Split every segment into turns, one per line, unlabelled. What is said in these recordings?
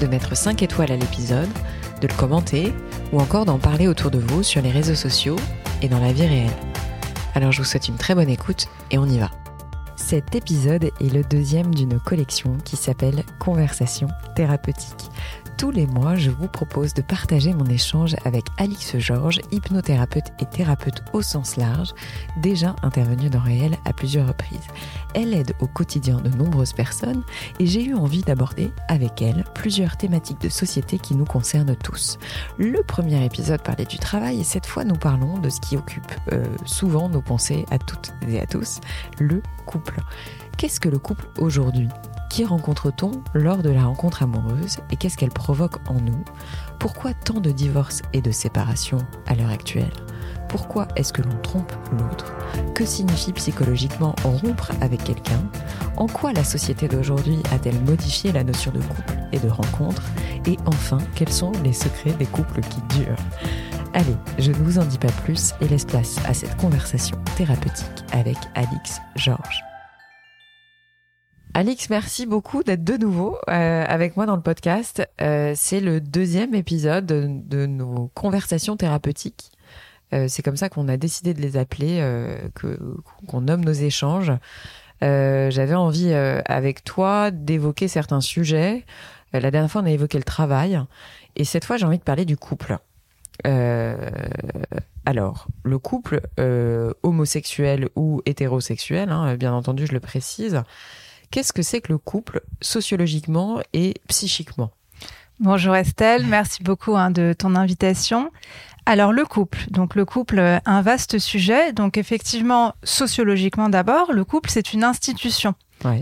de mettre 5 étoiles à l'épisode, de le commenter ou encore d'en parler autour de vous sur les réseaux sociaux et dans la vie réelle. Alors je vous souhaite une très bonne écoute et on y va. Cet épisode est le deuxième d'une collection qui s'appelle Conversation thérapeutique tous les mois, je vous propose de partager mon échange avec Alix Georges, hypnothérapeute et thérapeute au sens large, déjà intervenue dans Réel à plusieurs reprises. Elle aide au quotidien de nombreuses personnes et j'ai eu envie d'aborder avec elle plusieurs thématiques de société qui nous concernent tous. Le premier épisode parlait du travail et cette fois nous parlons de ce qui occupe euh, souvent nos pensées à toutes et à tous, le couple. Qu'est-ce que le couple aujourd'hui? Qui rencontre-t-on lors de la rencontre amoureuse et qu'est-ce qu'elle provoque en nous? Pourquoi tant de divorces et de séparations à l'heure actuelle? Pourquoi est-ce que l'on trompe l'autre? Que signifie psychologiquement rompre avec quelqu'un? En quoi la société d'aujourd'hui a-t-elle modifié la notion de couple et de rencontre? Et enfin, quels sont les secrets des couples qui durent? Allez, je ne vous en dis pas plus et laisse place à cette conversation thérapeutique avec Alix Georges. Alix, merci beaucoup d'être de nouveau euh, avec moi dans le podcast. Euh, c'est le deuxième épisode de, nos conversations thérapeutiques. Euh, c'est comme ça qu'on a décidé de les appeler, que qu'on nomme nos échanges. J'avais envie avec toi d'évoquer certains sujets. la dernière fois, on a évoqué le travail, et cette fois, j'ai envie de parler du couple. alors, le couple homosexuel ou hétérosexuel, hein, bien entendu, je le précise. Qu'est-ce que c'est que le couple sociologiquement et psychiquement?
Bonjour Estelle, merci beaucoup hein, de ton invitation. Alors le couple, donc le couple, un vaste sujet. Donc effectivement, sociologiquement d'abord, le couple c'est une institution.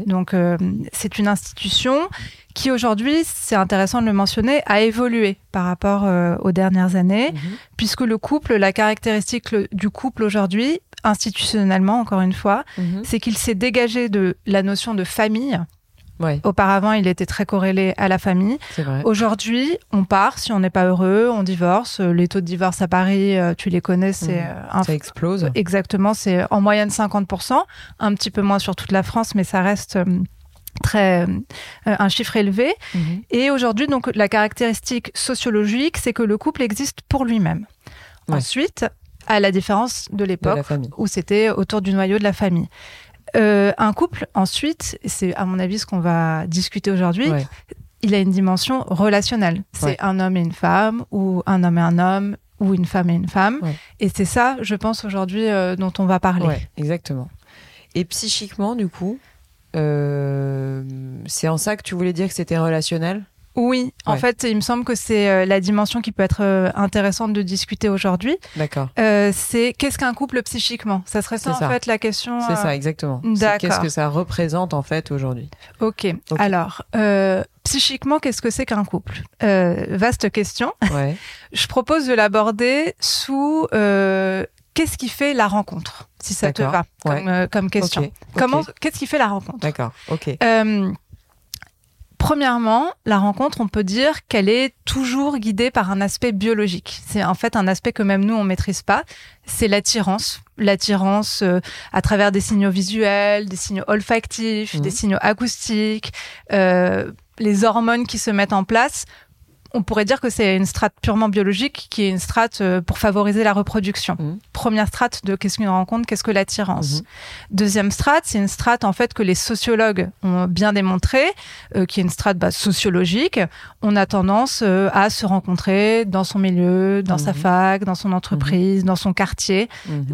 Donc euh, c'est une institution qui aujourd'hui, c'est intéressant de le mentionner, a évolué par rapport euh, aux dernières années, mhm. puisque le couple, la caractéristique du couple aujourd'hui, institutionnellement encore une fois, mhm. c'est qu'il s'est dégagé de la notion de famille. Auparavant, il était très corrélé à la famille. Aujourd'hui, on part, si on n'est pas heureux, on divorce. Les taux de divorce à Paris, euh, tu les connais, c'est
mhm. ça explose.
Exactement, c'est en moyenne 50%, un petit peu moins sur toute la France, mais ça reste très euh, un chiffre élevé. Mhm. Et aujourd'hui, donc la caractéristique sociologique, c'est que le couple existe pour lui-même. Ensuite, à la différence de l'époque où c'était autour du noyau de la famille. Euh, un couple, ensuite, c'est à mon avis ce qu'on va discuter aujourd'hui. Il a une dimension relationnelle. C'est un homme et une femme, ou un homme et un homme, ou une femme et une femme. Et c'est ça, je pense, aujourd'hui, euh, dont on va parler.
exactement. Et psychiquement, du coup, euh, c'est en ça que tu voulais dire que c'était relationnel?
Oui, en fait, il me semble que c'est euh, la dimension qui peut être euh, intéressante de discuter aujourd'hui.
D'accord.
c'est qu'est-ce qu'un couple psychiquement? Ça serait ça, en fait la question.
C'est ça, exactement. Qu'est-ce que ça représente en fait aujourd'hui?
Ok. Alors, psychiquement, qu'est-ce que c'est qu'un couple? Vaste question. Ouais. Je propose de l'aborder sous qu'est-ce qui fait la rencontre, si ça te va, comme, euh, question. Comment, qu'est-ce qui fait la rencontre?
D'accord. Ok. Euh,
premièrement, la rencontre, on peut dire qu'elle est toujours guidée par un aspect biologique. C'est en fait un aspect que même nous on maîtrise pas. C'est l'attirance, l'attirance euh, à travers des signaux visuels, des signaux olfactifs, des mmh. signaux acoustiques, les hormones qui se mettent en place on pourrait dire que c'est une strate purement biologique qui est une strate euh, pour favoriser la reproduction. Mmh. Première strate de qu'est-ce qu'une rencontre, qu'est-ce que l'attirance. Mmh. Deuxième strate, c'est une strate en fait que les sociologues ont bien démontré, euh, qui est une strate bah, sociologique. On a tendance euh, à se rencontrer dans son milieu, dans sa mmh. fac, dans son entreprise, dans son quartier.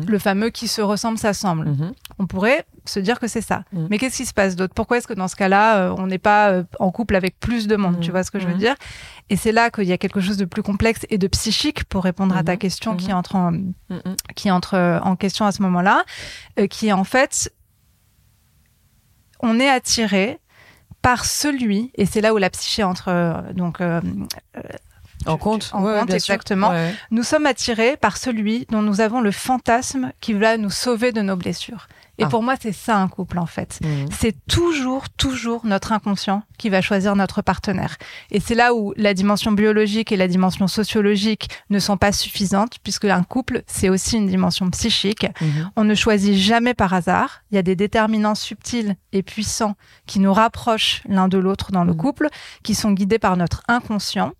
Le fameux qui se ressemble s'assemble. On pourrait se dire que c'est ça. Mais qu'est-ce qui se passe d'autre? Pourquoi est-ce que dans ce cas-là, on n'est pas en couple avec plus de monde? Tu vois ce que je veux dire? Et c'est là qu'il y a quelque chose de plus complexe et de psychique pour répondre à ta question qui entre en, qui entre en question à ce moment-là, euh, qui est en fait, on est attiré par celui, et c'est là où la psyché entre euh, donc euh,
en compte,
en
Ouais,
compte,
bien sûr.
exactement.
Ouais.
nous sommes attirés par celui dont nous avons le fantasme qui va nous sauver de nos blessures. Et
Ah.
pour moi, c'est ça un couple en fait.
Mhm.
C'est toujours, toujours notre inconscient qui va choisir notre partenaire. Et c'est là où la dimension biologique et la dimension sociologique ne sont pas suffisantes, puisque un couple, c'est aussi une dimension psychique.
Mhm.
On ne choisit jamais par hasard. Il y a des déterminants subtils et puissants qui nous rapprochent l'un de l'autre dans le
Mhm.
couple, qui sont guidés par notre inconscient.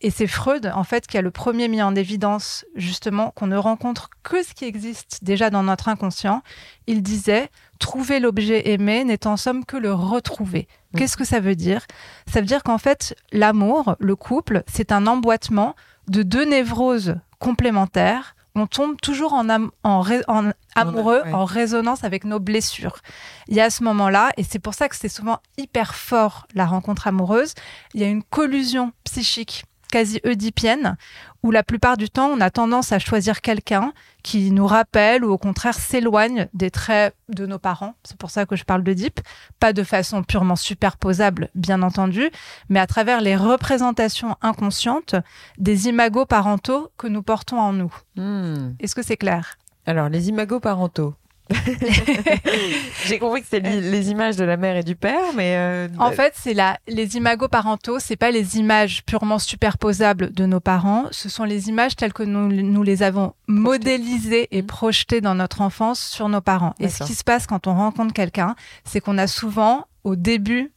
Et c'est Freud, en fait, qui a le premier mis en évidence, justement, qu'on ne rencontre que ce qui existe déjà dans notre inconscient. Il disait, trouver l'objet aimé n'est en somme que le retrouver.
Mhm.
Qu'est-ce que ça veut dire? Ça veut dire qu'en fait, l'amour, le couple, c'est un emboîtement de deux névroses complémentaires. On tombe toujours en, am- en, ré- en amoureux,
ouais.
en résonance avec nos blessures. Il y a ce moment-là, et c'est pour ça que c'est souvent hyper fort la rencontre amoureuse, il y a une collusion psychique quasi oedipienne, où la plupart du temps, on a tendance à choisir quelqu'un qui nous rappelle ou au contraire s'éloigne des traits de nos parents. C'est pour ça que je parle d'Oedipe. Pas de façon purement superposable, bien entendu, mais à travers les représentations inconscientes des imagos parentaux que nous portons en nous.
Hmm.
Est-ce que c'est clair?
Alors, les imagos parentaux. J'ai compris que c'était les images de la mère et du père, mais euh,
En fait, c'est la, les imagos parentaux, c'est pas les images purement superposables de nos parents, ce sont les images telles que nous, nous les avons modélisées et
Mhm.
projetées dans notre enfance sur nos parents. Et ce qui se passe quand on rencontre quelqu'un, c'est qu'on a souvent, au début,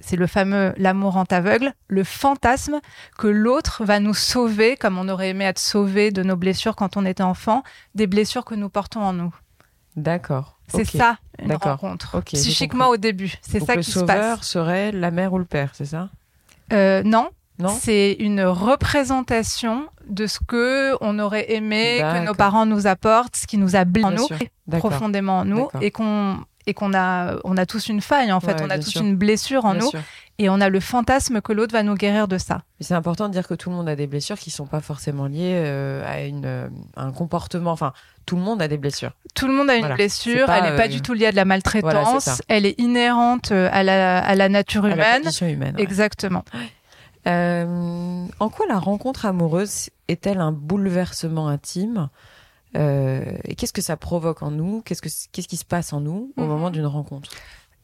c'est le fameux l'amour en aveugle, le fantasme que l'autre va nous sauver, comme on aurait aimé être sauvé de nos blessures quand on était enfant, des blessures que nous portons en nous.
D'accord.
C'est ça, une rencontre. Psychiquement au début, c'est ça
le
qui se passe.
sauveur serait la mère ou le père, c'est ça?
Euh, non,
Non?
C'est une représentation de ce que on aurait aimé que nos parents nous apportent, ce qui nous a blessé en
Bien
nous,
sûr. D'accord.
profondément en nous, et qu'on et qu'on a on a tous une faille en fait,
Ouais,
on a tous
sûr.
une blessure en
Bien
nous,
sûr.
Et on a le fantasme que l'autre va nous guérir de ça.
C'est important de dire que tout le monde a des blessures qui sont pas forcément liées euh, à une, euh, un comportement. Enfin, tout le monde a des blessures.
Tout le monde a une
Voilà.
blessure,
pas,
elle n'est pas
euh,
du tout liée à de la maltraitance, elle est inhérente euh, à la, à la nature
À la
humaine.
condition humaine. ouais.
Exactement.
Euh, en quoi la rencontre amoureuse est-elle un bouleversement intime Euh, Et qu'est-ce que ça provoque en nous? Qu'est-ce que qu'est-ce qui se passe en nous au
Mhm.
moment d'une rencontre?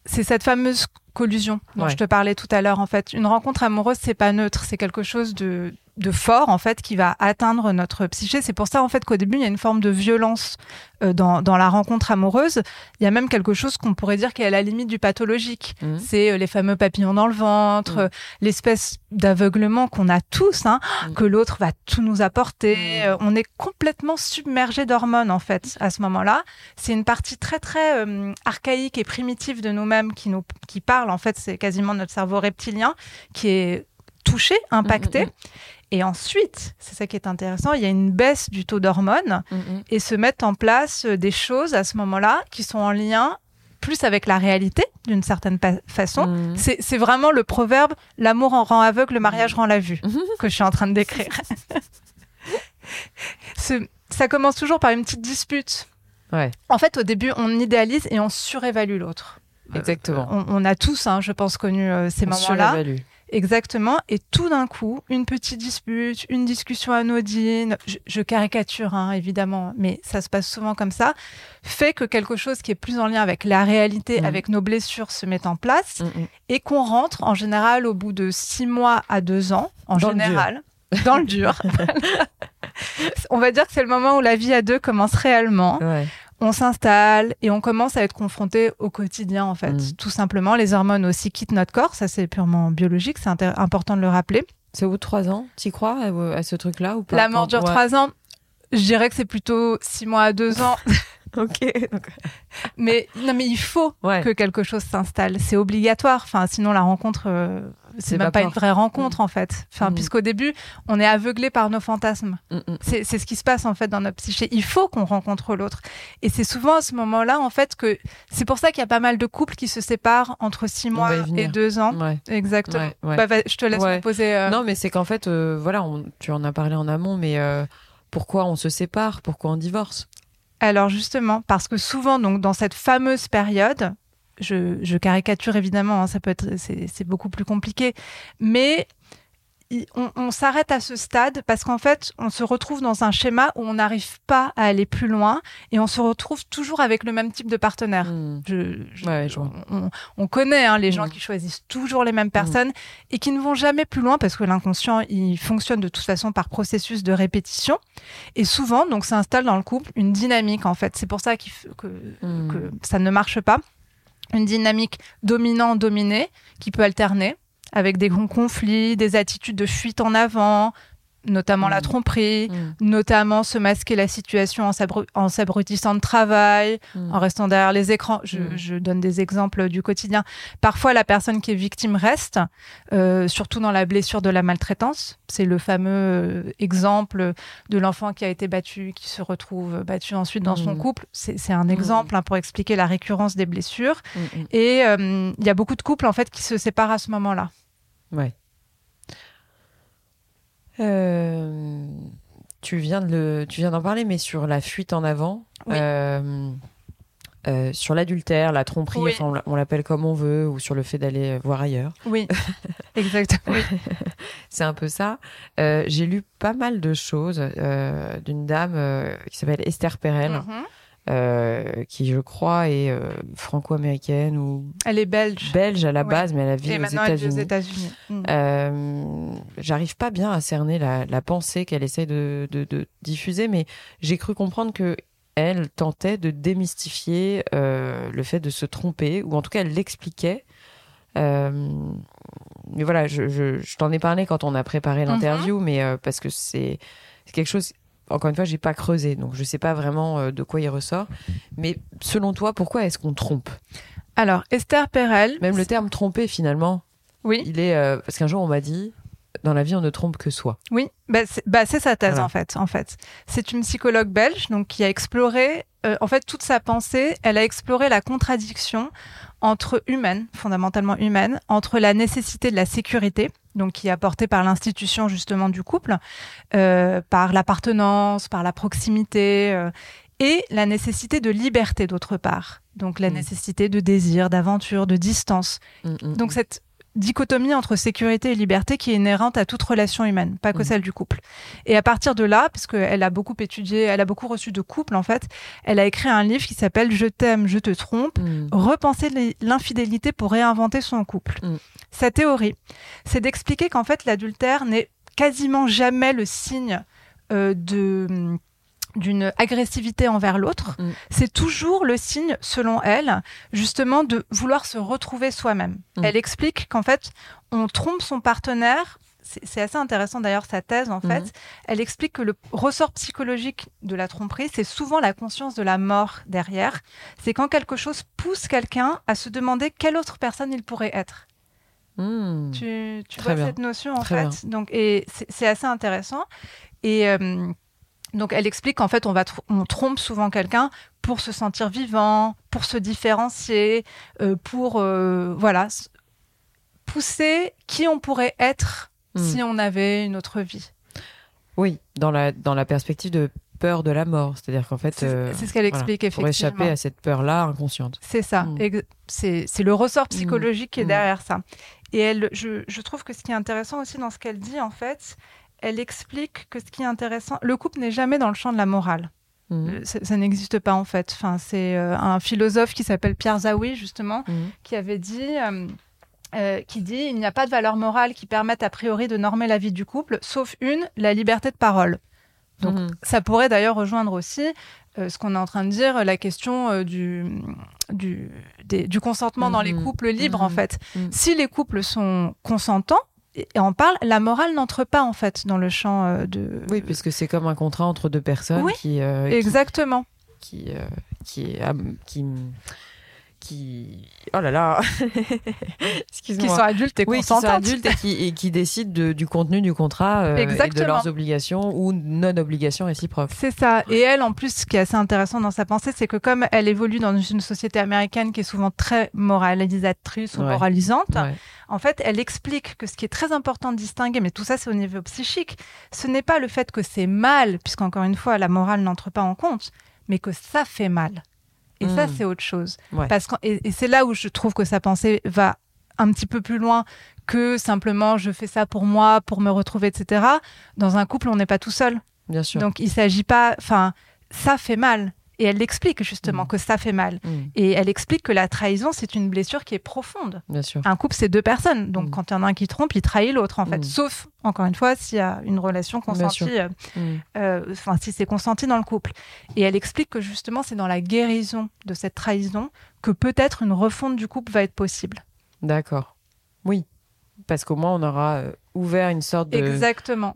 C'est cette fameuse collusion dont
Ouais.
je te parlais tout à l'heure. En fait, une rencontre amoureuse, c'est pas neutre, c'est quelque chose de, de fort en fait qui va atteindre notre psyché. C'est pour ça en fait qu'au début il y a une forme de violence euh, dans, dans la rencontre amoureuse. Il y a même quelque chose qu'on pourrait dire qui est à la limite du pathologique.
Mhm.
C'est euh, les fameux papillons dans le ventre,
Mhm.
euh, l'espèce d'aveuglement qu'on a tous, hein,
Mhm.
que l'autre va tout nous apporter. On est complètement submergé d'hormones en fait à ce moment-là. C'est une partie très très archaïque et primitive de nous-mêmes qui nous qui parle en fait. C'est quasiment notre cerveau reptilien qui est touché, impacté.
Mhm,
Et ensuite, c'est ça qui est intéressant, il y a une baisse du taux d'hormones et se mettent en place euh, des choses à ce moment-là qui sont en lien plus avec la réalité d'une certaine façon. C'est vraiment le proverbe l'amour en rend aveugle, le mariage rend la vue que je suis en train de décrire. Ce- ça commence toujours par une petite dispute.
Ouais,
En fait, au début, on idéalise et on surévalue l'autre.
Exactement.
On, on a tous, hein, je pense, connu euh, ces moments-là. Exactement. Et tout d'un coup, une petite dispute, une discussion anodine, je, je caricature hein, évidemment, mais ça se passe souvent comme ça, fait que quelque chose qui est plus en lien avec la réalité,
Mhm.
avec nos blessures, se met en place
Mhm.
et qu'on rentre en général au bout de six mois à deux ans, en
Dans le dur.
général, dans le dur. On va dire que c'est le moment où la vie à deux commence réellement
Ouais.
On s'installe et on commence à être confronté au quotidien en fait.
Mm.
Tout simplement, les hormones aussi quittent notre corps, ça c'est purement biologique, c'est important de le rappeler.
C'est au bout de trois ans Tu crois à, à ce truc-là ou pas
La mort dure
Ouais.
trois ans. Je dirais que c'est plutôt six mois à deux ans,
Ok.
mais non mais il faut
Ouais.
que quelque chose s'installe, c'est obligatoire. Enfin, sinon la rencontre, euh, c'est même pas une vraie rencontre en fait. Enfin,
Mm.
puisqu'au début, on est aveuglé par nos fantasmes.
Mhm.
C'est c'est ce qui se passe en fait dans notre psyché. Il faut qu'on rencontre l'autre. Et c'est souvent à ce moment-là en fait que c'est pour ça qu'il y a pas mal de couples qui se séparent entre six mois et deux ans.
Ouais.
Exactement.
Ouais, ouais.
Bah, je te laisse me poser. euh,
Non, mais c'est qu'en fait, euh, voilà, on- tu en as parlé en amont, mais euh, pourquoi on se sépare? Pourquoi on divorce?
Alors justement, parce que souvent, donc dans cette fameuse période, je, caricature évidemment, hein, ça peut être, c'est beaucoup plus compliqué, mais on, s'arrête à ce stade parce qu'en fait, on se retrouve dans un schéma où on n'arrive pas à aller plus loin et on se retrouve toujours avec le même type de partenaire.
Hmm.
on, connaît hein, les gens hmm. qui choisissent toujours les mêmes hmm. personnes et qui ne vont jamais plus loin parce que l'inconscient, il fonctionne de toute façon par processus de répétition. Et souvent, donc, s'installe dans le couple une dynamique, en fait. C'est pour ça que, que ça ne marche pas. Une dynamique dominant-dominé qui peut alterner avec des conflits, des attitudes de fuite en avant, notamment la mm. tromperie, mm. notamment se masquer la situation en s'abrutissant de travail, mm. en restant derrière les écrans. Je, donne des exemples du quotidien. Parfois, la personne qui est victime reste, euh, surtout dans la blessure de la maltraitance. C'est le fameux euh, exemple de l'enfant qui a été battu, qui se retrouve battu ensuite dans son couple. C'est un exemple hein, pour expliquer la récurrence des blessures. Et euh, il y a beaucoup de couples en fait qui se séparent à ce moment-là.
Ouais. Euh, tu viens de tu viens d'en parler, mais sur la fuite en avant, euh, euh, sur l'adultère, la tromperie, on l'appelle comme on veut, ou sur le fait d'aller voir ailleurs.
Oui, exactement.
C'est un peu ça. J'ai lu pas mal de choses d'une dame qui s'appelle Esther Perel. Mm-hmm. Euh, qui je crois est euh, franco-américaine ou
elle est belge
belge à la base mais elle a vécu aux
États-Unis.
Mm. Euh, j'arrive pas bien à cerner la, la pensée qu'elle essaie de, de, de, diffuser, mais j'ai cru comprendre que elle tentait de démystifier le fait de se tromper ou en tout cas elle l'expliquait. mais voilà, je, je, je t'en ai parlé quand on a préparé l'interview, mm-hmm. mais parce que c'est quelque chose encore une fois, j'ai pas creusé, donc je sais pas vraiment euh, de quoi il ressort. Mais selon toi, pourquoi est-ce qu'on trompe?
Alors, Esther Perel.
Même le terme tromper, finalement.
Oui.
Il est euh, parce qu'un jour on m'a dit, dans la vie, on ne trompe que soi.
Oui, bah c'est bah sa thèse en fait. En fait, c'est une psychologue belge donc qui a exploré, euh, en fait, toute sa pensée. Elle a exploré la contradiction entre humaine, fondamentalement humaine, entre la nécessité de la sécurité, donc qui est apportée par l'institution justement du couple, euh, par l'appartenance, par la proximité, euh, et la nécessité de liberté d'autre part. Donc la mm. nécessité de désir, d'aventure, de distance. Mm, mm, donc cette dichotomie entre sécurité et liberté qui est inhérente à toute relation humaine, pas que mmh. celle du couple. Et à partir de là, parce qu'elle a beaucoup étudié, elle a beaucoup reçu de couples en fait, elle a écrit un livre qui s'appelle Je t'aime, je te trompe, mmh. repenser l'infidélité pour réinventer son couple. Mmh. Sa théorie, c'est d'expliquer qu'en fait l'adultère n'est quasiment jamais le signe euh, de d'une agressivité envers l'autre, mm. c'est toujours le signe, selon elle, justement de vouloir se retrouver soi-même. Mm. Elle explique qu'en fait, on trompe son partenaire. C'est assez intéressant d'ailleurs sa thèse en fait. Mm. Elle explique que le ressort psychologique de la tromperie, c'est souvent la conscience de la mort derrière. C'est quand quelque chose pousse quelqu'un à se demander quelle autre personne il pourrait être. Tu, vois cette notion en fait? Donc et c'est assez intéressant. Et euh, donc elle explique qu'en fait on va on trompe souvent quelqu'un pour se sentir vivant, pour se différencier, euh, pour euh, voilà pousser qui on pourrait être hmm. si on avait une autre vie.
Oui, dans la dans la perspective de peur de la mort, c'est-à-dire qu'en fait
c'est euh, ce qu'elle explique effectivement.
Pour échapper à cette peur-là inconsciente.
C'est ça, hmm. c'est le ressort hmm. psychologique qui est derrière ça. Et elle, je, je trouve que ce qui est intéressant aussi dans ce qu'elle dit en fait, elle explique que ce qui est intéressant, le couple n'est jamais dans le champ de la morale. Mhm. Euh, ça, n'existe pas en fait. Enfin, c'est euh, un philosophe qui s'appelle Pierre Zawi justement mhm. qui avait dit, euh, qui dit, il n'y a pas de valeur morale qui permette a priori de normer la vie du couple, sauf une, la liberté de parole. Donc, mhm. ça pourrait d'ailleurs rejoindre aussi ce qu'on est en train de dire, la question du, du, du, consentement dans les couples libres, en fait. Si les couples sont consentants, et on parle, la morale n'entre pas en fait dans le champ euh, de.
Oui, puisque c'est comme un contrat entre deux personnes qui.
Euh, exactement.
Qui, euh, qui, qui, qui, oh là là,
qui sont adultes et oui, qui sont
adultes et qui, et qui décident du contenu du contrat et de leurs obligations ou non obligations réciproques.
C'est ça. Et elle, en plus, ce qui est assez intéressant dans sa pensée, c'est que comme elle évolue dans une société américaine qui est souvent très moralisatrice ou moralisante. En fait, elle explique que ce qui est très important de distinguer, mais tout ça c'est au niveau psychique, ce n'est pas le fait que c'est mal, puisqu'encore une fois, la morale n'entre pas en compte, mais que ça fait mal. Et ça,
Mm.
c'est autre chose.
Ouais.
Parce que, et, et c'est là où je trouve que sa pensée va un petit peu plus loin que simplement je fais ça pour moi, pour me retrouver, etc. Dans un couple, on n'est pas tout seul.
Bien sûr.
Donc, il s'agit pas. Enfin, ça fait mal. Et elle explique justement
Mm.
que ça fait mal.
Mm,
Et elle explique que la trahison, c'est une blessure qui est profonde.
bien sûr.
Un couple, c'est deux personnes. Donc,
Mm.
quand il y en a un qui trompe, il trahit l'autre, en fait. Sauf, encore une fois, s'il y a une relation consentie, euh, euh, enfin, si c'est consenti dans le couple. Et elle explique que justement, c'est dans la guérison de cette trahison que peut-être une refonte du couple va être possible.
D'accord. Oui. Parce qu'au moins, on aura euh, ouvert une sorte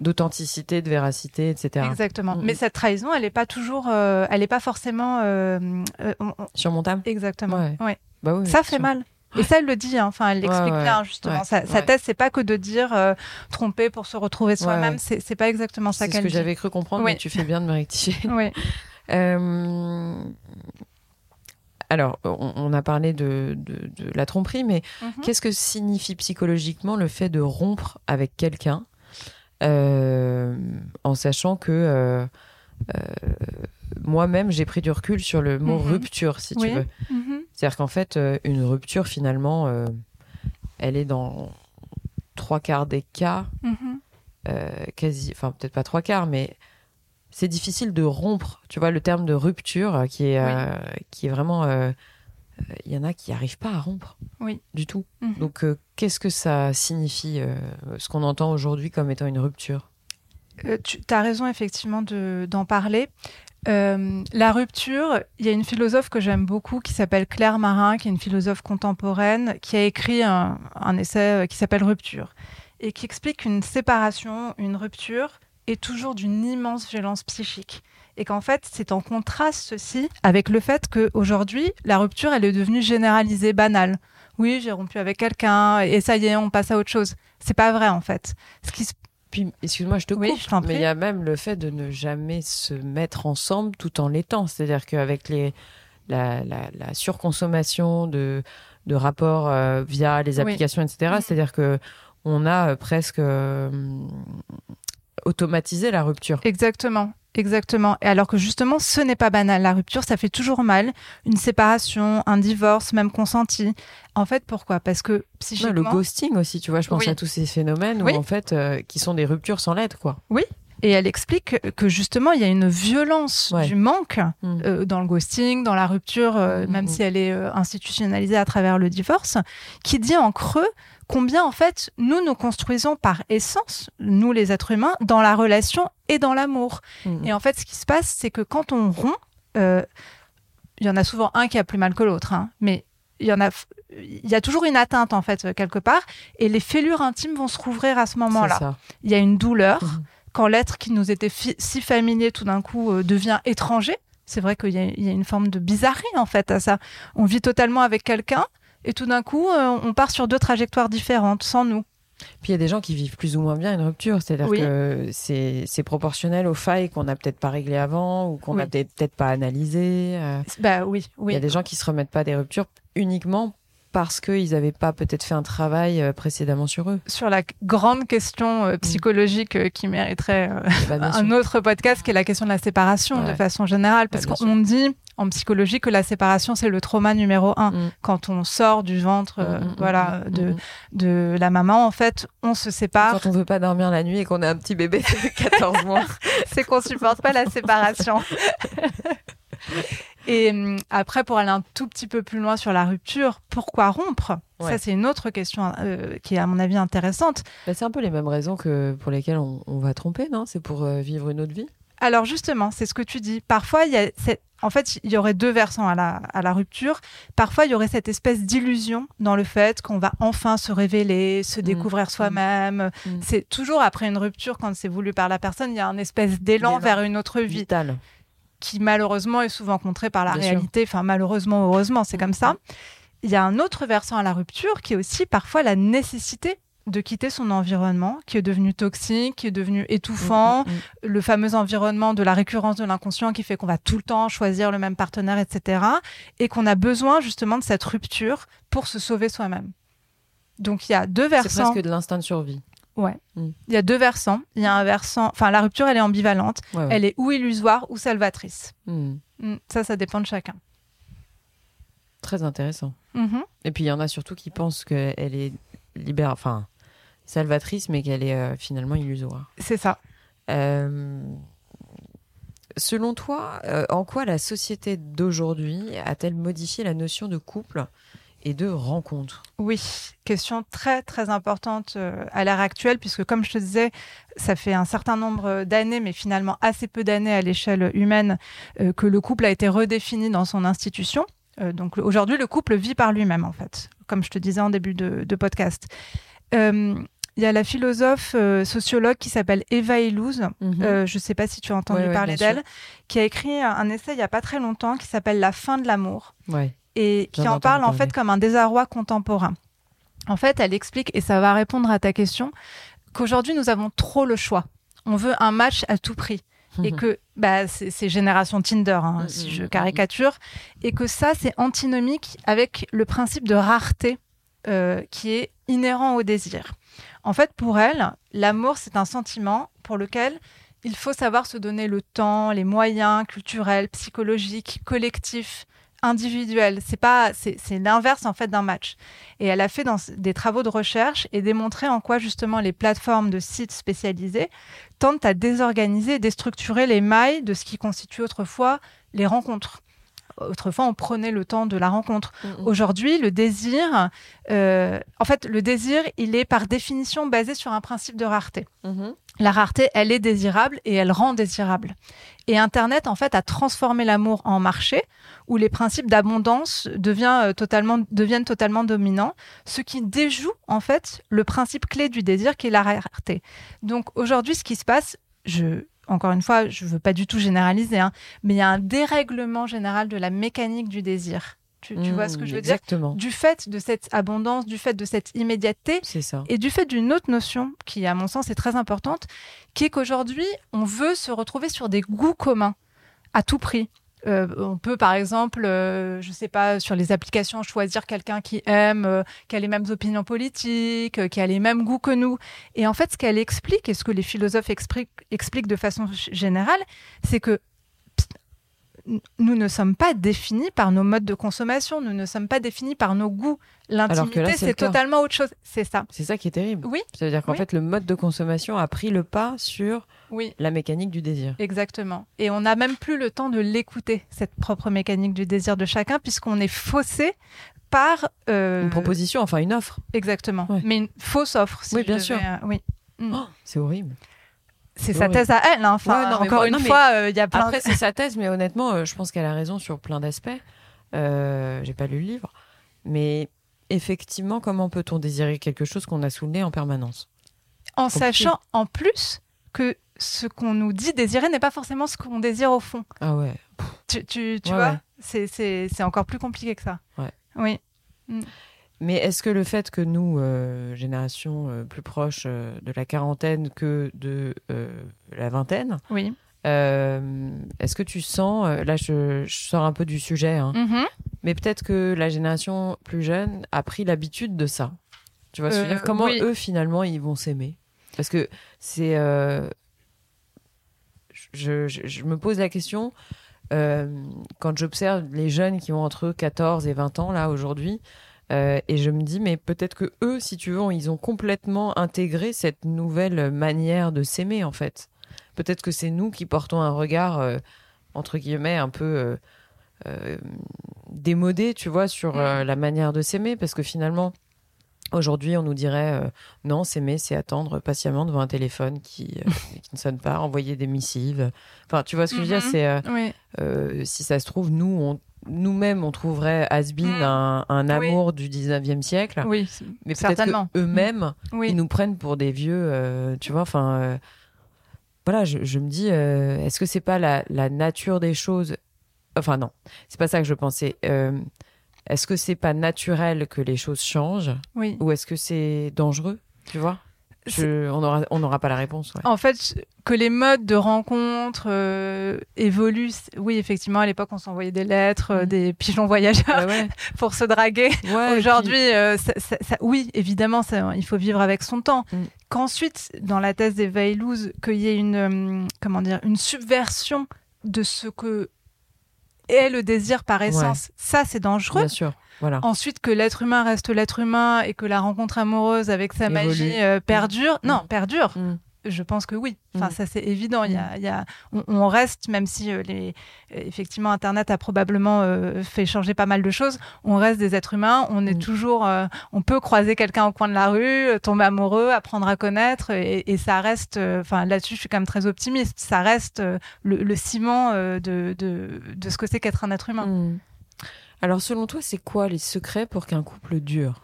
d'authenticité, de véracité, etc.
Exactement.
Mm.
Mais cette trahison, elle n'est pas toujours, euh, elle n'est pas forcément, euh, euh, on- on-
Surmontable
exactement.
Ouais.
Ouais.
Bah oui,
ça fait
sûr.
mal. Et ça, elle le dit. hein. Enfin, elle l'explique
Ouais, ouais.
bien justement.
Ouais.
Sa, sa
Ouais.
thèse, c'est pas que de dire euh, tromper pour se retrouver soi-même.
ouais.
C'est, c'est pas exactement ça
C'est ce
qu'elle
que
dit.
j'avais cru comprendre,
Oui.
mais tu fais bien de me rectifier.
Oui.
Euh, Alors, on, on a parlé de, de- de la tromperie, mais
Mhm.
qu'est-ce que signifie psychologiquement le fait de rompre avec quelqu'un euh, en sachant que euh, euh, moi-même j'ai pris du recul sur le mot
Mhm.
rupture, si
Oui.
tu veux.
Mhm.
C'est-à-dire qu'en fait, une rupture, finalement, elle est dans trois quarts des cas, quasi, enfin peut-être pas trois quarts, mais c'est difficile de rompre. Tu vois, le terme de rupture euh, qui est, euh, qui est vraiment. euh, euh, Il y en a qui n'arrivent pas à rompre.
Oui.
Du tout.
Mhm.
Donc, euh, qu'est-ce que ça signifie, euh, ce qu'on entend aujourd'hui comme étant une rupture?
Euh, tu as raison effectivement de- d'en parler. Euh, la rupture, il y a une philosophe que j'aime beaucoup qui s'appelle Claire Marin, qui est une philosophe contemporaine, qui a écrit un, un essai qui s'appelle Rupture et qui explique qu'une séparation, une rupture est toujours d'une immense violence psychique. Et qu'en fait, c'est en contraste ceci avec le fait qu'aujourd'hui, la rupture, elle est devenue généralisée, banale. Oui, j'ai rompu avec quelqu'un et ça y est, on passe à autre chose. C'est pas vrai en fait. Ce qui se
Puis, excuse-moi, je te
Oui,
coupe,
je t'en
mais il y a même le fait de ne jamais se mettre ensemble tout en l'étant. C'est-à-dire qu'avec les, la, la, la surconsommation de, de rapports euh, via les
Oui.
applications, etc.,
Mhm.
c'est-à-dire que on a euh, presque euh, automatisé la rupture.
Exactement, exactement. Et alors que justement, ce n'est pas banal. La rupture, ça fait toujours mal. Une séparation, un divorce, même consenti. En fait, pourquoi? Parce que
Ouais,
psychiquement,
le ghosting aussi, tu vois, je pense
Oui.
à tous ces phénomènes où
Oui.
en fait, euh, qui sont des ruptures sans lettres, quoi.
et elle explique que, justement, il y a une violence
Ouais.
du manque
Mm.
euh, dans le ghosting, dans la rupture, euh,
Mhm.
même si elle est euh, institutionnalisée à travers le divorce, qui dit en creux combien en fait nous nous construisons par essence, nous les êtres humains, dans la relation et dans l'amour.
Mm.
Et en fait, ce qui se passe, c'est que quand on rompt, euh, il y en a souvent un qui a plus mal que l'autre, hein, mais il y en a, il y a toujours une atteinte en fait euh, quelque part, et les fêlures intimes vont se rouvrir à ce moment-là. Il y a une douleur
Mhm.
quand l'être qui nous était si familier tout d'un coup euh, devient étranger. C'est vrai qu'il y, y a une forme de bizarrerie en fait à ça. On vit totalement avec quelqu'un. Et tout d'un coup, euh, on part sur deux trajectoires différentes, sans nous.
Puis il y a des gens qui vivent plus ou moins bien une rupture, c'est-à-dire
Oui.
que c'est proportionnel aux failles qu'on n'a peut-être pas réglées avant ou qu'on n'a
Oui.
peut-être pas analysées. euh.
Bah oui,
Il
oui.
y a des gens qui se remettent pas des ruptures uniquement parce qu'ils n'avaient pas peut-être fait un travail euh, précédemment sur eux.
Sur la grande question euh, psychologique euh, qui mériterait
Bah, bien
un autre podcast qui est la question de la séparation de façon générale parce
Ouais,
qu'on dit en psychologie que la séparation c'est le trauma numéro un
Mm.
quand on sort du ventre euh,
Mm, mm,
voilà
mm,
de,
mm.
de la maman en fait on se sépare
Quand on veut pas dormir la nuit et qu'on a un petit bébé de 14 mois.
c'est qu'on supporte pas la séparation et hum, après pour aller un tout petit peu plus loin sur la rupture pourquoi rompre?
Ouais.
ça c'est une autre question euh, qui est à mon avis intéressante
Bah, c'est un peu les mêmes raisons que pour lesquelles on, on va tromper, non? C'est pour euh, vivre une autre vie?
Alors justement, c'est ce que tu dis. Parfois, il y a cette- en fait, il y aurait deux versants à la, à la rupture. Parfois, il y aurait cette espèce d'illusion dans le fait qu'on va enfin se révéler, se découvrir soi-même.
Mm.
C'est toujours après une rupture, quand c'est voulu par la personne, il y a un espèce d'élan vers une autre vie. Qui malheureusement est souvent contrée par la
Bien sûr.
réalité. Enfin, malheureusement, heureusement, c'est comme ça. Il y a un autre versant à la rupture qui est aussi parfois la nécessité de quitter son environnement qui est devenu toxique, qui est devenu étouffant,
Mm, mm,
le fameux environnement de la récurrence de l'inconscient qui fait qu'on va tout le temps choisir le même partenaire, etc. Et qu'on a besoin justement de cette rupture pour se sauver soi-même. Donc il y a deux
mm. C'est
versants.
presque de l'instinct de survie.
Ouais.
Mm.
Il y a deux versants. Il y a un versant. Enfin, la rupture, elle est ambivalente.
Ouais, ouais.
Elle est ou illusoire ou salvatrice.
Mm.
Mm, Ça, ça dépend de chacun.
Très intéressant.
Mhm.
Et puis il y en a surtout qui pensent qu'elle est libère, enfin salvatrice, mais qu'elle est euh, finalement illusoire.
C'est ça.
Euh, selon toi, euh, en quoi la société d'aujourd'hui a-t-elle modifié la notion de couple? Et de rencontre
Oui, question très très importante euh, à l'heure actuelle, puisque comme je te disais, ça fait un certain nombre d'années, mais finalement assez peu d'années à l'échelle humaine, euh, que le couple a été redéfini dans son institution. Euh, donc aujourd'hui, le couple vit par lui-même, en fait, comme je te disais en début de, de podcast. Euh, Il y a la philosophe euh, sociologue qui s'appelle Eva Illouz, euh, je ne sais pas si tu as entendu
Ouais,
parler d'elle, qui a écrit un, un essai il n'y a pas très longtemps qui s'appelle La fin de l'amour
Ouais.
Et qui en parle en fait comme un désarroi contemporain. En fait, elle explique, et ça va répondre à ta question, qu'aujourd'hui nous avons trop le choix. On veut un match à tout prix. Et que bah, c'est génération Tinder, hein,
Mhm,
si je
mhm,
caricature, et que ça, c'est antinomique avec le principe de rareté euh, qui est inhérent au désir. En fait, pour elle, l'amour, c'est un sentiment pour lequel il faut savoir se donner le temps, les moyens culturels, psychologiques, collectifs, individuels. C'est pas, c'est l'inverse en fait d'un match. Et elle a fait des travaux de recherche et démontré en quoi justement les plateformes de sites spécialisés tentent à désorganiser et déstructurer les mailles de ce qui constitue autrefois les rencontres. Autrefois, on prenait le temps de la rencontre. Aujourd'hui, le désir, euh, en fait, le désir, il est par définition basé sur un principe de rareté.
Mhm.
La rareté, elle est désirable et elle rend désirable. Et Internet, en fait, a transformé l'amour en marché où les principes d'abondance devient, euh, totalement, deviennent totalement dominants, ce qui déjoue, en fait, le principe clé du désir qui est la rareté. Donc aujourd'hui, ce qui se passe, je, encore une fois, je veux pas du tout généraliser, hein, mais il y a un dérèglement général de la mécanique du désir. Tu, tu vois ce que je veux dire?
Exactement.
Du fait de cette abondance, du fait de cette immédiateté,
ça.
et du fait d'une autre notion qui, à mon sens, est très importante, qui est qu'aujourd'hui, on veut se retrouver sur des goûts communs à tout prix. Euh, on peut, par exemple, euh, je sais pas, sur les applications, choisir quelqu'un qui aime, euh, qui a les mêmes opinions politiques, euh, qui a les mêmes goûts que nous. Et en fait, ce qu'elle explique, et ce que les philosophes expliquent, de façon générale, c'est que nous ne sommes pas définis par nos modes de consommation, nous ne sommes pas définis par nos goûts. L'intimité,
c'est
totalement autre chose. C'est ça.
C'est ça qui est terrible.
Oui,
Ça veut dire qu'en
Oui.
fait, le mode de consommation a pris le pas sur
oui.
la mécanique du désir.
Exactement. Et on n'a même plus le temps de l'écouter, cette propre mécanique du désir de chacun, puisqu'on est faussé par... euh,
Une proposition, enfin une offre.
Exactement.
Ouais.
Mais une fausse offre. si
Oui, bien
devais,
sûr.
euh, oui. Mm.
Oh, c'est horrible.
C'est
Ouais,
sa thèse à elle. hein. Enfin,
Ouais, non, mais
encore
moi-
une
non,
fois, euh, il y a plein
Après, c'est sa thèse, mais honnêtement, euh, je pense qu'elle a raison sur plein d'aspects. Euh, J'ai pas lu le livre, mais effectivement, comment peut-on désirer quelque chose qu'on a sous le nez en permanence?
En
compliqué.
sachant en plus que ce qu'on nous dit désirer n'est pas forcément ce qu'on désire au fond.
Ah ouais.
Tu, tu, tu
Ouais,
vois?
ouais.
C'est- C'est c'est encore plus compliqué que ça.
Ouais.
Oui.
Mais est-ce que le fait que nous, euh, génération euh, plus proche euh, de la quarantaine que de euh, la vingtaine,
Oui.
est-ce que tu sens, là je, je sors un peu du sujet, hein,
Mhm.
mais peut-être que la génération plus jeune a pris l'habitude de ça. Tu vois, dire? Comment
oui.
eux finalement ils vont s'aimer? Parce que c'est, je, je- je me pose la question quand j'observe les jeunes qui ont entre 14 et 20 ans là aujourd'hui. Euh, et je me dis, mais peut-être que eux, si tu veux, ils ont complètement intégré cette nouvelle manière de s'aimer, en fait. Peut-être que c'est nous qui portons un regard, euh, entre guillemets, un peu euh, démodé, tu vois, sur euh, la manière de s'aimer, parce que finalement, aujourd'hui, on nous dirait, euh, non, s'aimer, c'est attendre patiemment devant un téléphone qui, euh, qui ne sonne pas, envoyer des missives. Enfin, tu vois ce que je veux dire,
Mhm.
c'est... euh,
Oui.
si ça se trouve, nous, on, nous-mêmes, on trouverait Asbin
Mm.
un, un
Oui.
amour du 19e siècle.
Oui.
mais
certainement.
eux-mêmes,
Oui.
ils nous prennent pour des vieux, euh, tu vois, enfin... euh, voilà, je, je me dis, euh, est-ce que c'est pas la, la nature des choses? Enfin non, c'est pas ça que je pensais. Est-ce que c'est pas naturel que les choses changent?
Oui.
ou est-ce que c'est dangereux Tu vois? Je- On n'aura on pas la réponse. ouais.
En fait, que les modes de rencontre euh, évoluent. Oui, effectivement, à l'époque, on s'envoyait des lettres, euh,
Mm.
des pigeons voyageurs
Ouais, ouais.
pour se draguer. Aujourd'hui, euh, ça- ça- ça- oui, évidemment, ça- il faut vivre avec son temps.
Mm.
Qu'ensuite, dans la thèse des Veillouz, qu'il y ait une, comment dire, une subversion de ce que est le désir par essence. Ça, c'est dangereux.
Bien sûr. Voilà.
Ensuite, que l'être humain reste l'être humain et que la rencontre amoureuse avec sa magie euh, perdure.
Mm.
Non, perdure.
Mm.
Je pense que oui. Enfin,
Mm.
ça c'est évident. Il y a, il y a- on, on reste, même si euh, les, euh, effectivement Internet a probablement euh, fait changer pas mal de choses. On reste des êtres humains. On est
Mm.
toujours. euh, on peut croiser quelqu'un au coin de la rue, tomber amoureux, apprendre à connaître, et, et ça reste. Enfin, là-dessus, je suis quand même très optimiste. Ça reste le, le ciment de, de, de ce que c'est qu'être un être humain.
Mm. Alors, selon toi, c'est quoi les secrets pour qu'un couple dure?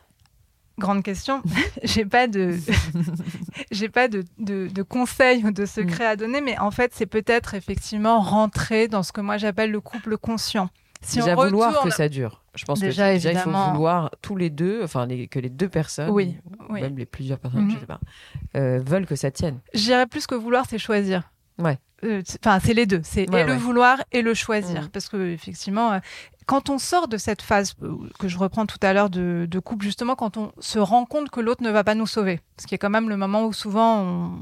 Grande question. j'ai pas de, j'ai pas de, de, de conseils ou de secrets à donner, mais en fait, c'est peut-être effectivement rentrer dans ce que moi j'appelle le couple conscient. Si
Déjà
on
vouloir
retourne-
que ça dure. Je pense
Déjà,
que déjà, il faut vouloir tous les deux, enfin les- que les deux personnes,
Oui,
ou
oui.
même les plusieurs personnes,
Mhm.
je sais pas, euh, veulent que ça tienne.
Je dirais plus que vouloir, c'est choisir.
Ouais.
Euh, c'est- Enfin, c'est les deux. C'est
Ouais,
et le vouloir et le choisir.
Mhm.
Parce que effectivement, euh, quand on sort de cette phase euh, que je reprends tout à l'heure de, de couple, justement, quand on se rend compte que l'autre ne va pas nous sauver, ce qui est quand même le moment où souvent on,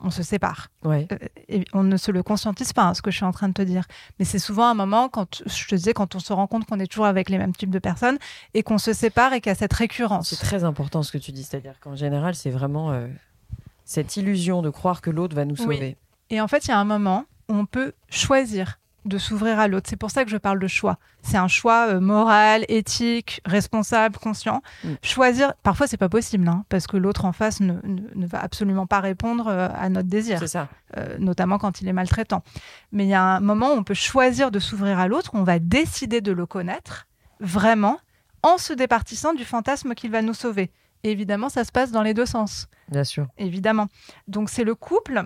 on se sépare.
Ouais.
Euh, et on ne se le conscientise pas, hein, ce que je suis en train de te dire. Mais c'est souvent un moment, quand je te disais, quand on se rend compte qu'on est toujours avec les mêmes types de personnes et qu'on se sépare et qu'il y a cette récurrence.
C'est très important ce que tu dis, c'est-à-dire qu'en général, c'est vraiment euh, cette illusion de croire que l'autre va nous
Oui.
sauver.
Et en fait, il y a un moment où on peut choisir de s'ouvrir à l'autre. C'est pour ça que je parle de choix. C'est un choix euh, moral, éthique, responsable, conscient.
Mm.
Choisir, parfois c'est pas possible, hein, parce que l'autre en face ne, ne- ne va absolument pas répondre euh, à notre désir.
C'est ça.
euh, notamment quand il est maltraitant. Mais il y a un moment où on peut choisir de s'ouvrir à l'autre, on va décider de le connaître vraiment en se départissant du fantasme qu'il va nous sauver. Et évidemment, ça se passe dans les deux sens,
Bien sûr.
évidemment. Donc c'est le couple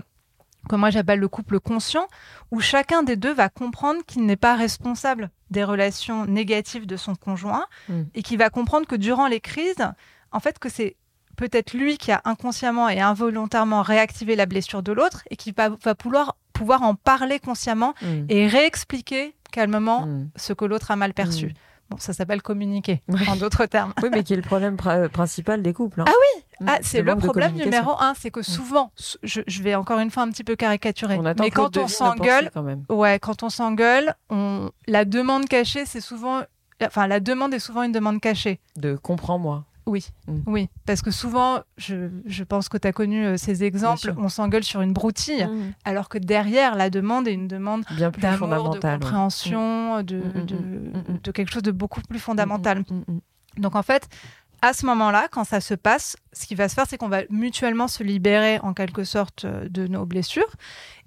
que moi j'appelle le couple conscient, où chacun des deux va comprendre qu'il n'est pas responsable des relations négatives de son conjoint
Mm.
et qui va comprendre que durant les crises, en fait, que c'est peut-être lui qui a inconsciemment et involontairement réactivé la blessure de l'autre et qui va, va pouvoir, pouvoir en parler consciemment
Mm.
et réexpliquer calmement
Mm.
ce que l'autre a mal perçu.
Mm.
Bon, ça s'appelle communiquer,
Ouais.
en d'autres termes.
Oui, mais qui est le problème prin- principal des couples. hein.
Ah
Mm.
Ah, c'est le problème numéro un, c'est que souvent, je, je vais encore une fois un petit peu caricaturer,
On
mais quand on s'engueule, ouais, quand on s'engueule, on... la demande cachée, c'est souvent, enfin, la demande est souvent une demande cachée.
De comprends-moi.
Oui,
Mm.
oui, parce que souvent, je, je pense que tu as connu euh, ces exemples, on s'engueule sur une broutille,
Mm.
alors que derrière, la demande est une demande
Bien plus
d'amour, de
ouais.
compréhension, de,
Mm,
de, de quelque chose de beaucoup plus fondamental. Donc en fait, à ce moment-là, quand ça se passe, ce qui va se faire, c'est qu'on va mutuellement se libérer en quelque sorte euh, de nos blessures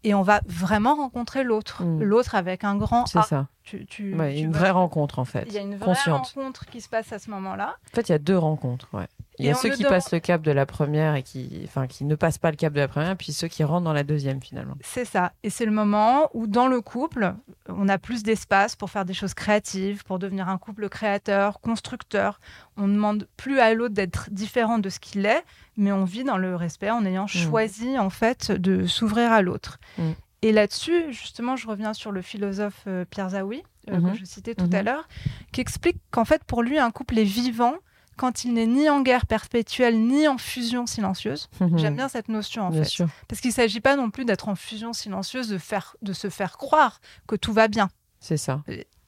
et on va vraiment rencontrer l'autre, l'autre avec un grand
C'est
A.
ça.
Tu, tu-
Ouais,
tu
une vraie rencontre, en fait.
Il y a une vraie
Consciente.
rencontre qui se passe à ce moment-là.
En fait, il y a deux rencontres. Ouais. Il y a ceux qui passent le cap de la première et qui, enfin, qui ne passent pas le cap de la première, puis ceux qui rentrent dans la deuxième finalement.
C'est ça. Et c'est le moment où, dans le couple, on a plus d'espace pour faire des choses créatives, pour devenir un couple créateur, constructeur. On ne demande plus à l'autre d'être différent de ce qu'il est, mais on vit dans le respect en ayant choisi, en fait, de s'ouvrir à l'autre.
Mm.
Et là-dessus, justement, je reviens sur le philosophe euh, Pierre Zawi, euh,
Mhm.
que je citais tout à
Mhm.
l'heure, qui explique qu'en fait, pour lui, un couple est vivant quand il n'est ni en guerre perpétuelle, ni en fusion silencieuse. J'aime bien cette notion, en
Bien
fait.
sûr.
Parce qu'il ne s'agit pas non plus d'être en fusion silencieuse, de, faire, de se faire croire que tout va bien.
C'est ça.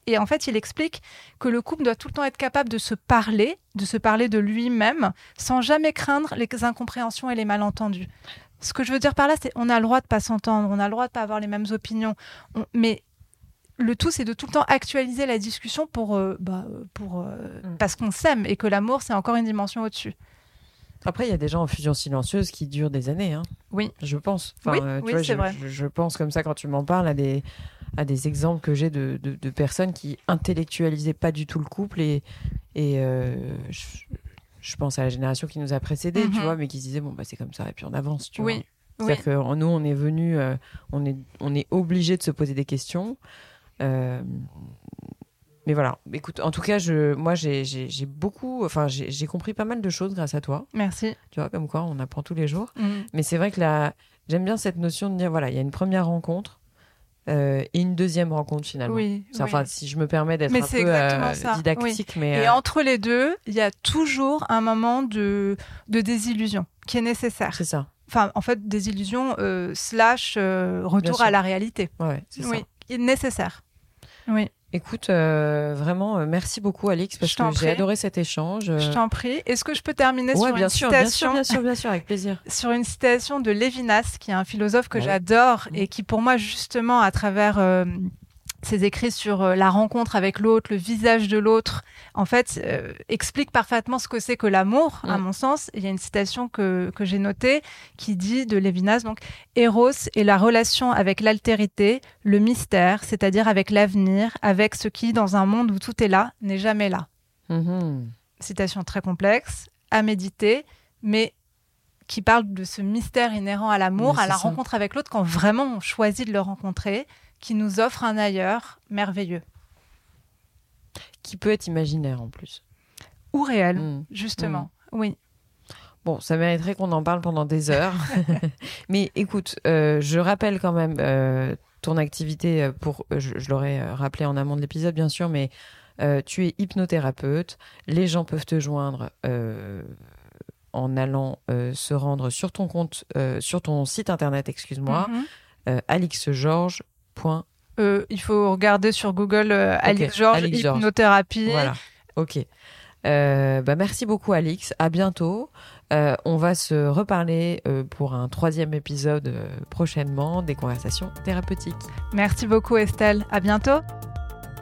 Et en fait, il explique que le couple doit tout le temps être capable de se parler, de se parler de lui-même, sans jamais craindre les incompréhensions et les malentendus. Ce que je veux dire par là, c'est on a le droit de pas s'entendre, on a le droit de pas avoir les mêmes opinions, On- mais le tout, c'est de tout le temps actualiser la discussion pour, euh, bah, pour euh,
Mm.
parce qu'on s'aime et que l'amour, c'est encore une dimension au-dessus.
Après, il y a des gens en fusion silencieuse qui durent des années. Hein.
Oui.
Je pense. Enfin,
Oui,
euh, tu
oui,
vois,
c'est
je,
vrai.
Je, je pense comme ça quand tu m'en parles à des, à des exemples que j'ai de, de, de personnes qui intellectualisaient pas du tout le couple et, et euh, je, je pense à la génération qui nous a précédés, tu
Mhm.
vois, mais qui se disaient bon bah c'est comme ça et puis on avance, tu vois.
Oui.
C'est-à-dire que nous, on est venu, on est, on est obligé de se poser des questions. Euh, mais voilà. Écoute, en tout cas, je, moi, j'ai beaucoup, enfin, j'ai compris pas mal de choses grâce à toi.
Merci.
Tu vois, comme quoi, on apprend tous les jours.
Mm.
Mais c'est vrai que là, j'aime bien cette notion de dire, voilà, il y a une première rencontre euh, et une deuxième rencontre finalement.
Oui. Oui.
Enfin, si je me permets d'être un peu euh, didactique, mais
Et
euh,
entre les deux, il y a toujours un moment de, de désillusion qui est nécessaire.
c'est ça.
Enfin, en fait, désillusion euh, slash retour à la réalité.
Ouais, c'est
Oui,
ça.
est nécessaire. Oui.
Écoute, euh, vraiment, euh, merci beaucoup, Alix, parce que j'ai adoré cet échange.
Je t'en prie. Est-ce que je peux terminer
Ouais,
sur
bien
une
sûr, bien sûr,
citation
bien sûr, bien sûr, avec plaisir.
sur une citation de Lévinas, qui est un philosophe que
Ouais.
j'adore et qui, pour moi, justement, à travers euh, ses écrits sur euh, la rencontre avec l'autre, le visage de l'autre, en fait, euh, explique parfaitement ce que c'est que l'amour, à mon sens. Il y a une citation que, que j'ai notée qui dit de Lévinas, donc, Eros est la relation avec l'altérité, le mystère, c'est-à-dire avec l'avenir, avec ce qui, dans un monde où tout est là, n'est jamais là
Mhm.
citation très complexe, à méditer, mais qui parle de ce mystère inhérent à l'amour, à la
ça.
rencontre avec l'autre, quand vraiment on choisit de le rencontrer, qui nous offre un ailleurs merveilleux
Qui peut être imaginaire en plus.
ou réel,
Mhm.
justement. Oui.
Bon, ça mériterait qu'on en parle pendant des heures. Mais écoute, euh, je rappelle quand même euh, ton activité euh, pour, je, je l'aurais rappelé en amont de l'épisode bien sûr, mais euh, tu es hypnothérapeute. Les gens peuvent te joindre euh, en allant euh, se rendre sur ton compte, sur ton site internet, excuse-moi, euh, alixgeorges.com.
Euh, il faut regarder sur Google euh, Alix Georges,
Alix Georges.
hypnothérapie.
Voilà. Ok. Euh, bah merci beaucoup Alix. À bientôt. On va se reparler pour un troisième épisode prochainement des conversations thérapeutiques.
Merci beaucoup Estelle. À bientôt.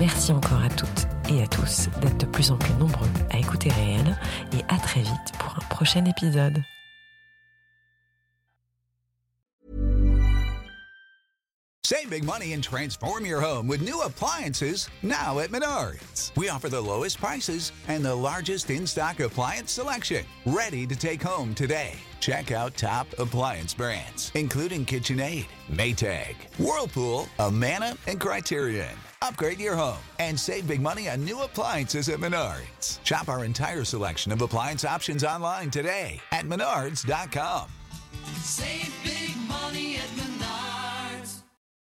Merci encore à toutes et à tous d'être de plus en plus nombreux à écouter Réel et à très vite pour un prochain épisode.
Save big money and transform your home with new appliances now at Menards. We offer the lowest prices and the largest in stock appliance selection. Ready to take home today. Check out top appliance brands, including KitchenAid, Maytag, Whirlpool, Amana, and Criterion. Upgrade your home and save big money on new appliances at Menards. Shop our entire selection of appliance options online today at menards.com.
Save big money at